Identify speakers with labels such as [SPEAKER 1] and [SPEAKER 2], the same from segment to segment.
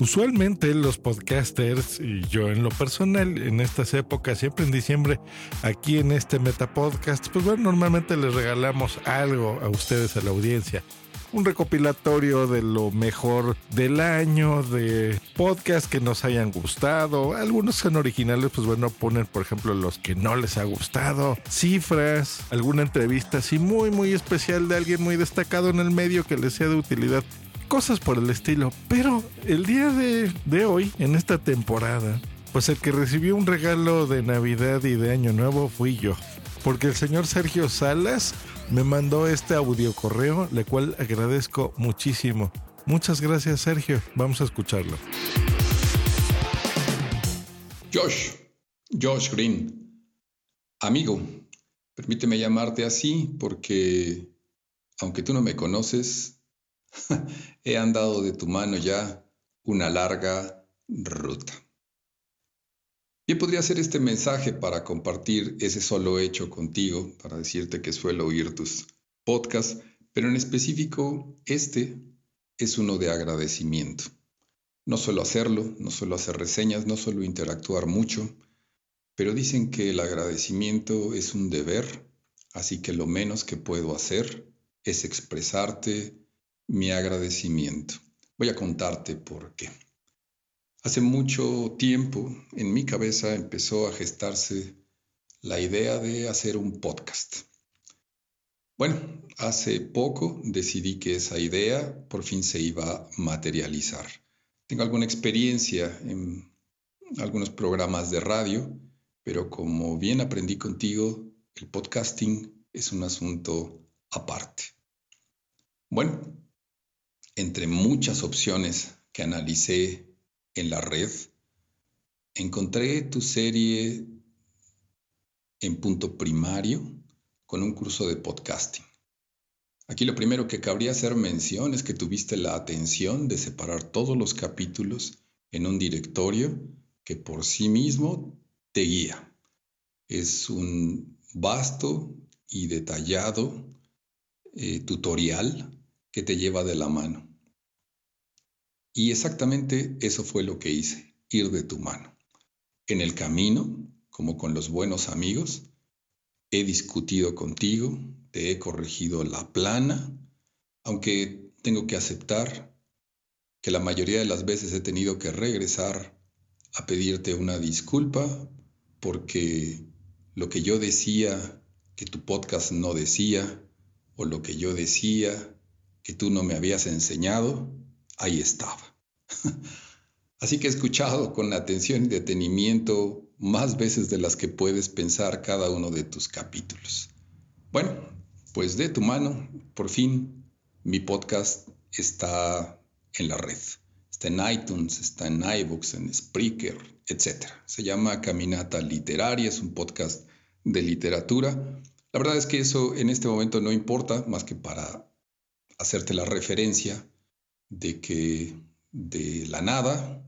[SPEAKER 1] Usualmente los podcasters y yo en lo personal en estas épocas, siempre en diciembre, aquí en este Metapodcast, pues bueno, normalmente les regalamos algo a ustedes, a la audiencia. Un recopilatorio de lo mejor del año, de podcasts que nos hayan gustado. Algunos son originales, pues bueno, ponen por ejemplo los que no les ha gustado, cifras, alguna entrevista así muy, muy especial de alguien muy destacado en el medio que les sea de utilidad cosas por el estilo. Pero el día de, hoy, en esta temporada, pues el que recibió un regalo de Navidad y de Año Nuevo fui yo. Porque el señor Sergio Salas me mandó este audio correo, le cual agradezco muchísimo. Muchas gracias, Sergio. Vamos a escucharlo.
[SPEAKER 2] Josh, Josh Green. Amigo, permíteme llamarte así porque, aunque tú no me conoces, He andado de tu mano ya una larga ruta. Bien podría ser este mensaje para compartir ese solo hecho contigo, para decirte que suelo oír tus podcasts, pero en específico este es uno de agradecimiento. No suelo hacerlo, no suelo hacer reseñas, no suelo interactuar mucho, pero dicen que el agradecimiento es un deber, así que lo menos que puedo hacer es expresarte mi agradecimiento. Voy a contarte por qué. Hace mucho tiempo en mi cabeza empezó a gestarse la idea de hacer un podcast. Bueno, hace poco decidí que esa idea por fin se iba a materializar. Tengo alguna experiencia en algunos programas de radio, pero como bien aprendí contigo, el podcasting es un asunto aparte. Bueno, entre muchas opciones que analicé en la red, encontré tu serie en punto primario con un curso de podcasting. Aquí lo primero que cabría hacer mención es que tuviste la atención de separar todos los capítulos en un directorio que por sí mismo te guía. Es un vasto y detallado eh, tutorial que te lleva de la mano. Y exactamente eso fue lo que hice, ir de tu mano. En el camino, como con los buenos amigos, he discutido contigo, te he corregido la plana, aunque tengo que aceptar que la mayoría de las veces he tenido que regresar a pedirte una disculpa porque lo que yo decía que tu podcast no decía o lo que yo decía que tú no me habías enseñado, ahí estaba. Así que he escuchado con atención y detenimiento más veces de las que puedes pensar cada uno de tus capítulos. Bueno, pues de tu mano, por fin, mi podcast está en la red. Está en iTunes, está en iBooks, en Spreaker, etc. Se llama Caminata Literaria, es un podcast de literatura. La verdad es que eso en este momento no importa más que para hacerte la referencia de que de la nada,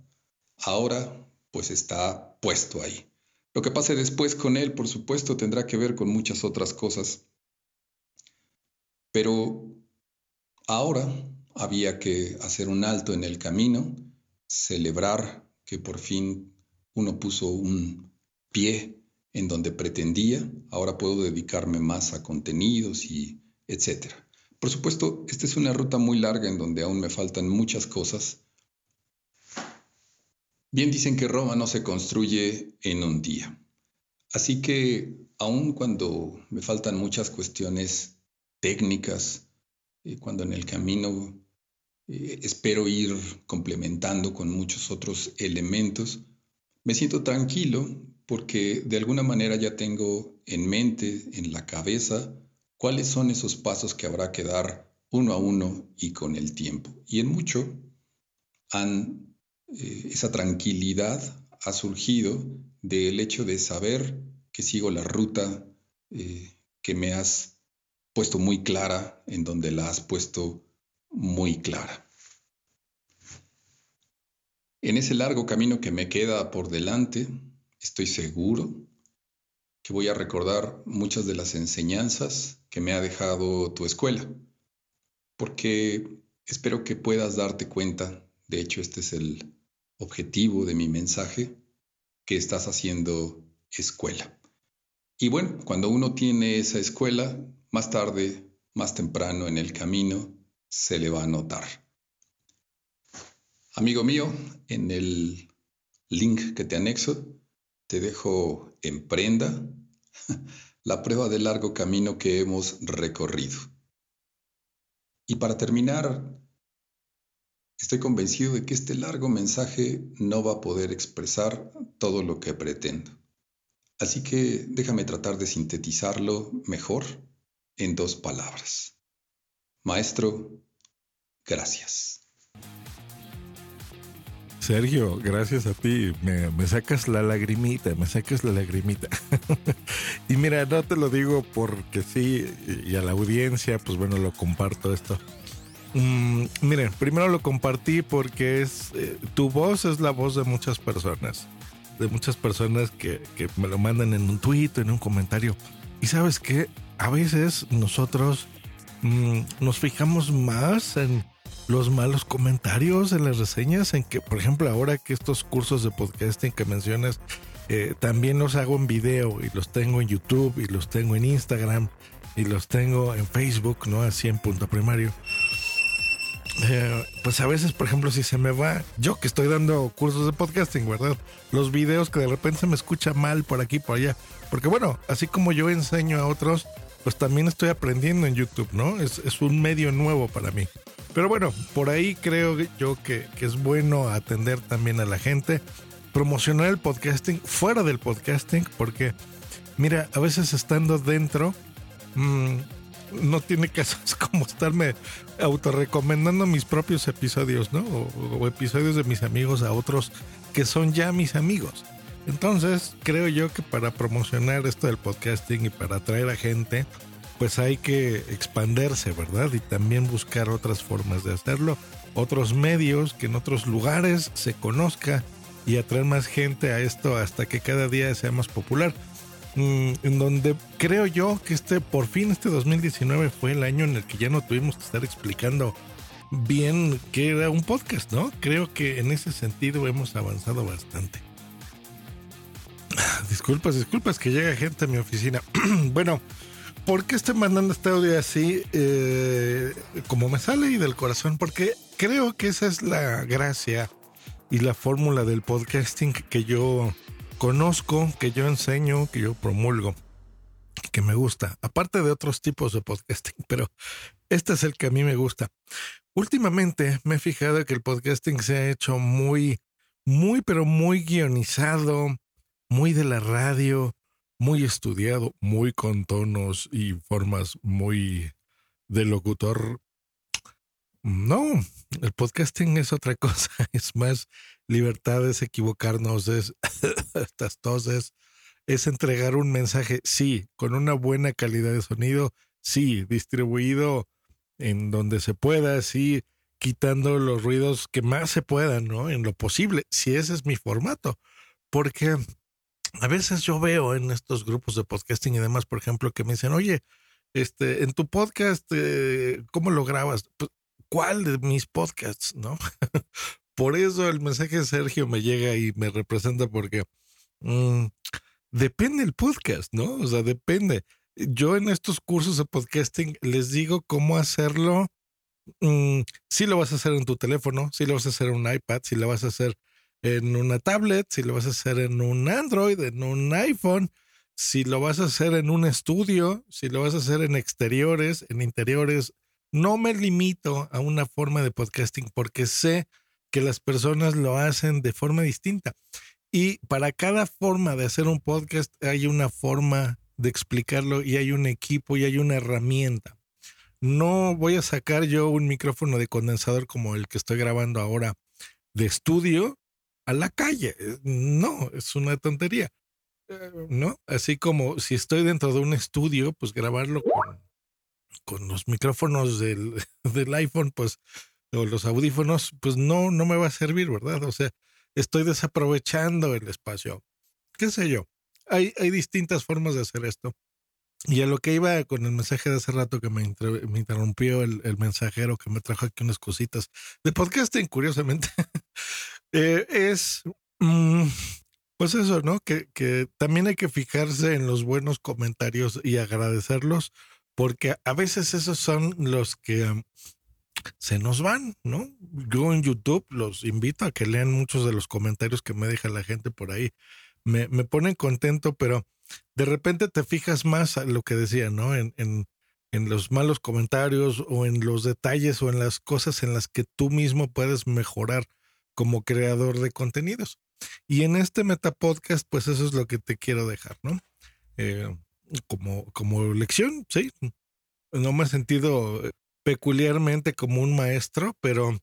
[SPEAKER 2] ahora pues está puesto ahí. Lo que pase después con él, por supuesto, tendrá que ver con muchas otras cosas. Pero ahora había que hacer un alto en el camino, celebrar que por fin uno puso un pie en donde pretendía, ahora puedo dedicarme más a contenidos y etcétera. Por supuesto, esta es una ruta muy larga en donde aún me faltan muchas cosas. Bien dicen que Roma no se construye en un día. Así que aun cuando me faltan muchas cuestiones técnicas, eh, cuando en el camino eh, espero ir complementando con muchos otros elementos, me siento tranquilo porque de alguna manera ya tengo en mente, en la cabeza, cuáles son esos pasos que habrá que dar uno a uno y con el tiempo. Y en mucho eh, esa tranquilidad ha surgido del hecho de saber que sigo la ruta eh, que me has puesto muy clara, en donde la has puesto muy clara. En ese largo camino que me queda por delante, estoy seguro que voy a recordar muchas de las enseñanzas que me ha dejado tu escuela, porque espero que puedas darte cuenta de hecho este es el objetivo de mi mensaje, que estás haciendo escuela. Y bueno, cuando uno tiene esa escuela, más tarde, más temprano en el camino, se le va a notar. Amigo mío, en el link que te anexo, te dejo en prenda la prueba del largo camino que hemos recorrido. Y para terminar, estoy convencido de que este largo mensaje no va a poder expresar todo lo que pretendo. Así que déjame tratar de sintetizarlo mejor en dos palabras. Maestro, gracias.
[SPEAKER 1] Sergio, gracias a ti. Me, sacas la lagrimita, me sacas la lagrimita. y mira, no te lo digo porque sí, y a la audiencia, pues bueno, lo comparto esto. Mm, miren, primero lo compartí porque es eh, tu voz es la voz de muchas personas, de muchas personas que, me lo mandan en un tweet, en un comentario. Y sabes que a veces nosotros mm, nos fijamos más en los malos comentarios en las reseñas, en que, por ejemplo, ahora que estos cursos de podcasting que mencionas, eh, también los hago en video y los tengo en YouTube y los tengo en Instagram y los tengo en Facebook, ¿no? Así en punto primario. Eh, pues a veces, por ejemplo, si se me va, yo que estoy dando cursos de podcasting, ¿verdad? Los videos que de repente se me escucha mal por aquí, por allá. Porque bueno, así como yo enseño a otros, pues también estoy aprendiendo en YouTube, ¿no? Es, es un medio nuevo para mí. Pero bueno, por ahí creo yo que, es bueno atender también a la gente, promocionar el podcasting fuera del podcasting, porque mira, a veces estando dentro, mm, no tiene caso, es como estarme autorrecomendando mis propios episodios, ¿no? o, episodios de mis amigos a otros que son ya mis amigos. Entonces, creo yo que para promocionar esto del podcasting y para atraer a gente, pues hay que expanderse, ¿verdad? Y también buscar otras formas de hacerlo, otros medios que en otros lugares se conozca y atraer más gente a esto hasta que cada día sea más popular. Mm, en donde creo yo que este, por fin este 2019 fue el año en el que ya no tuvimos que estar explicando bien qué era un podcast, ¿no? Creo que en ese sentido hemos avanzado bastante. Disculpas, disculpas que llega gente a mi oficina. bueno, ¿Por qué estoy mandando este audio así? Eh, como me sale y del corazón, porque creo que esa es la gracia y la fórmula del podcasting que yo conozco, que yo enseño, que yo promulgo, que me gusta. Aparte de otros tipos de podcasting, pero este es el que a mí me gusta. Últimamente me he fijado que el podcasting se ha hecho muy, muy, pero muy guionizado, muy de la radio muy estudiado, muy con tonos y formas muy de locutor. No, el podcasting es otra cosa, es más libertad, es equivocarnos, es estas toses, es entregar un mensaje, sí, con una buena calidad de sonido, sí, distribuido en donde se pueda, sí, quitando los ruidos que más se puedan, ¿no? En lo posible, si ese es mi formato. Porque a veces yo veo en estos grupos de podcasting y demás, por ejemplo, que me dicen, oye, este, en tu podcast, eh, ¿cómo lo grabas? Pues, ¿Cuál de mis podcasts? ¿No? por eso el mensaje de Sergio me llega y me representa porque mm, depende el podcast, ¿no? O sea, depende. Yo en estos cursos de podcasting les digo cómo hacerlo. Mm, si lo vas a hacer en tu teléfono, si lo vas a hacer en un iPad, si lo vas a hacer en una tablet, si lo vas a hacer en un Android, en un iPhone, si lo vas a hacer en un estudio, si lo vas a hacer en exteriores, en interiores. No me limito a una forma de podcasting porque sé que las personas lo hacen de forma distinta. Y para cada forma de hacer un podcast hay una forma de explicarlo y hay un equipo y hay una herramienta. No voy a sacar yo un micrófono de condensador como el que estoy grabando ahora de estudio a la calle. Eh, no, es una tontería. ¿No? Así como si estoy dentro de un estudio, pues grabarlo con, con los micrófonos del, del, iPhone, pues, o los audífonos, pues no, no me va a servir, ¿verdad? O sea, estoy desaprovechando el espacio. ¿Qué sé yo? Hay, hay distintas formas de hacer esto. Y a lo que iba con el mensaje de hace rato que me, interrumpió el, mensajero que me trajo aquí unas cositas de podcasting, curiosamente, eh, es mm, pues eso, ¿no? Que, que también hay que fijarse en los buenos comentarios y agradecerlos, porque a veces esos son los que um, se nos van, ¿no? Yo en YouTube los invito a que lean muchos de los comentarios que me deja la gente por ahí. Me, me ponen contento, pero de repente te fijas más a lo que decía, ¿no? En, en, en los malos comentarios o en los detalles o en las cosas en las que tú mismo puedes mejorar como creador de contenidos. Y en este metapodcast, pues eso es lo que te quiero dejar, ¿no? Eh, como, como lección, sí. No me he sentido peculiarmente como un maestro, pero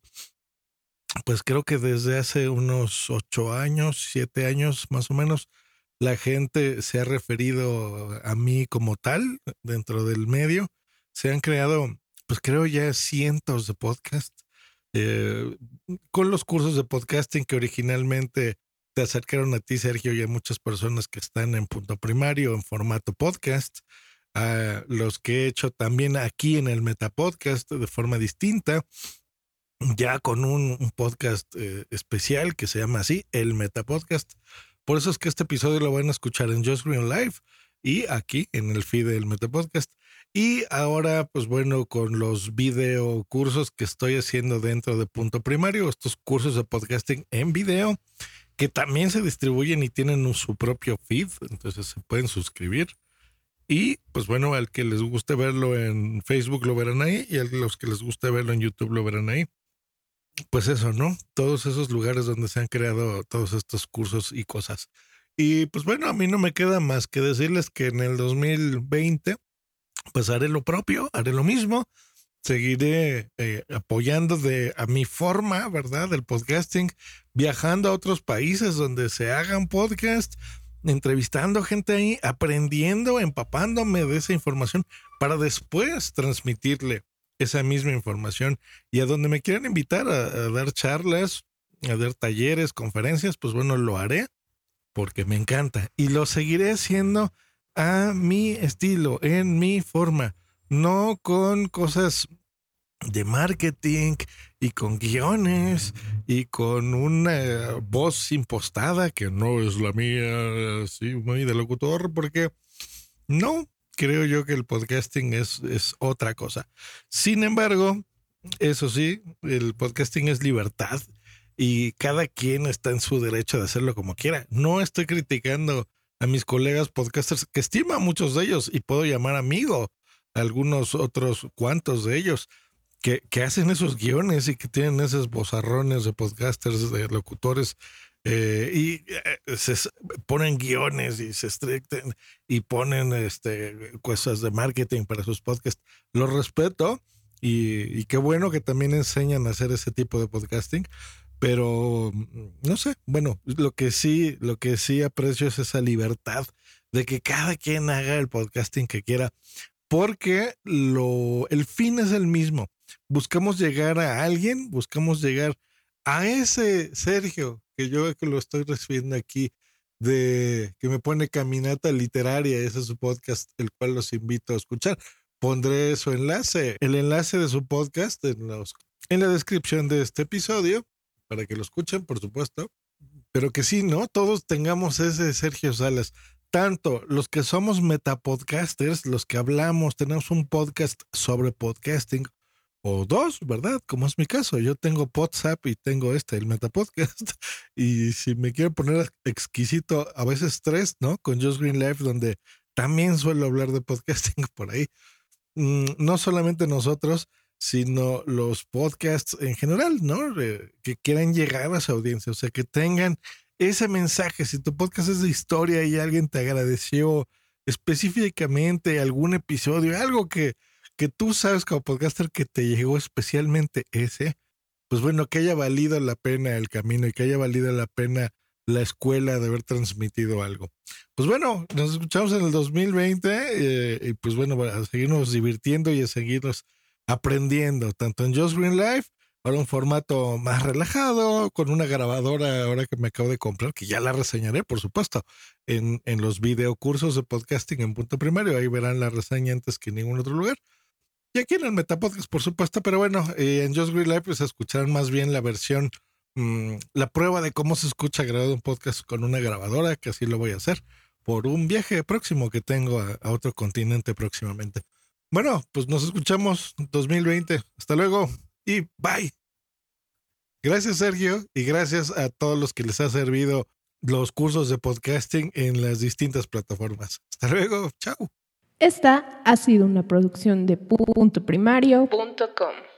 [SPEAKER 1] pues creo que desde hace unos ocho años, siete años más o menos, la gente se ha referido a mí como tal dentro del medio. Se han creado, pues creo ya cientos de podcasts eh, con los cursos de podcasting que originalmente te acercaron a ti, Sergio, y a muchas personas que están en punto primario, en formato podcast, los que he hecho también aquí en el Metapodcast de forma distinta, ya con un, podcast eh, especial que se llama así, el Metapodcast. Por eso es que este episodio lo van a escuchar en Just Green Live y aquí en el feed del Metapodcast. Y ahora, pues bueno, con los video cursos que estoy haciendo dentro de Punto Primario, estos cursos de podcasting en video, que también se distribuyen y tienen su propio feed, entonces se pueden suscribir. Y pues bueno, al que les guste verlo en Facebook lo verán ahí y a los que les guste verlo en YouTube lo verán ahí. Pues eso, ¿no? Todos esos lugares donde se han creado todos estos cursos y cosas. Y pues bueno, a mí no me queda más que decirles que en el 2020 pues haré lo propio, haré lo mismo. Seguiré eh, apoyando de a mi forma, ¿verdad? Del podcasting, viajando a otros países donde se hagan podcast, entrevistando gente ahí, aprendiendo, empapándome de esa información para después transmitirle esa misma información. Y a donde me quieran invitar a, a dar charlas, a dar talleres, conferencias, pues bueno, lo haré porque me encanta. Y lo seguiré haciendo a mi estilo, en mi forma no con cosas de marketing y con guiones y con una voz impostada que no es la mía, así muy de locutor, porque no, creo yo que el podcasting es, es otra cosa. Sin embargo, eso sí, el podcasting es libertad y cada quien está en su derecho de hacerlo como quiera. No estoy criticando a mis colegas podcasters, que estima a muchos de ellos y puedo llamar amigo algunos otros cuantos de ellos que, que, hacen esos guiones y que tienen esos bozarrones de podcasters, de locutores, eh, y eh, se ponen guiones y se estricten y ponen este, cosas de marketing para sus podcasts. Los respeto y, y qué bueno que también enseñan a hacer ese tipo de podcasting. Pero mm, no sé, bueno, lo que sí, lo que sí aprecio es esa libertad de que cada quien haga el podcasting que quiera porque lo, el fin es el mismo. Buscamos llegar a alguien, buscamos llegar a ese Sergio, que yo que lo estoy recibiendo aquí, de que me pone caminata literaria, ese es su podcast, el cual los invito a escuchar. Pondré su enlace, el enlace de su podcast en, los, en la descripción de este episodio, para que lo escuchen, por supuesto. Pero que sí, ¿no? Todos tengamos ese Sergio Salas tanto los que somos metapodcasters, los que hablamos, tenemos un podcast sobre podcasting, o dos, ¿verdad? Como es mi caso. Yo tengo WhatsApp y tengo este, el Metapodcast. Y si me quiero poner exquisito, a veces tres, ¿no? Con Just Green Life, donde también suelo hablar de podcasting por ahí. Mm, no solamente nosotros, sino los podcasts en general, ¿no? que quieran llegar a su audiencia, o sea, que tengan ese mensaje, si tu podcast es de historia y alguien te agradeció específicamente algún episodio, algo que, que tú sabes como podcaster que te llegó especialmente ese, pues bueno, que haya valido la pena el camino y que haya valido la pena la escuela de haber transmitido algo. Pues bueno, nos escuchamos en el 2020 eh, y pues bueno, a seguirnos divirtiendo y a seguirnos aprendiendo, tanto en Just Green Life para un formato más relajado, con una grabadora ahora que me acabo de comprar, que ya la reseñaré, por supuesto, en, en los videocursos de podcasting en punto primario. Ahí verán la reseña antes que en ningún otro lugar. Y aquí en el Metapodcast, por supuesto, pero bueno, eh, en Just Green Live pues escucharán más bien la versión, mm, la prueba de cómo se escucha grabado un podcast con una grabadora, que así lo voy a hacer, por un viaje próximo que tengo a otro continente próximamente. Bueno, pues nos escuchamos 2020. Hasta luego y bye. Gracias Sergio y gracias a todos los que les ha servido los cursos de podcasting en las distintas plataformas. Hasta luego, chao.
[SPEAKER 3] Esta ha sido una producción de puntoprimario.com.